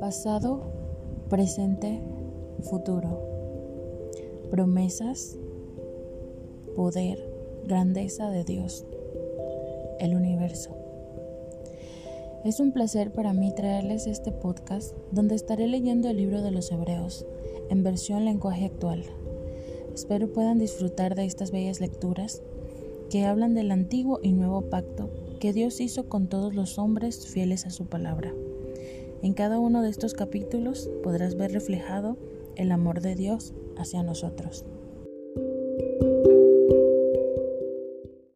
Pasado, presente, futuro. Promesas, poder, grandeza de Dios. El universo. Es un placer para mí traerles este podcast donde estaré leyendo el libro de los Hebreos en versión lenguaje actual. Espero puedan disfrutar de estas bellas lecturas que hablan del antiguo y nuevo pacto que Dios hizo con todos los hombres fieles a su palabra. En cada uno de estos capítulos podrás ver reflejado el amor de Dios hacia nosotros.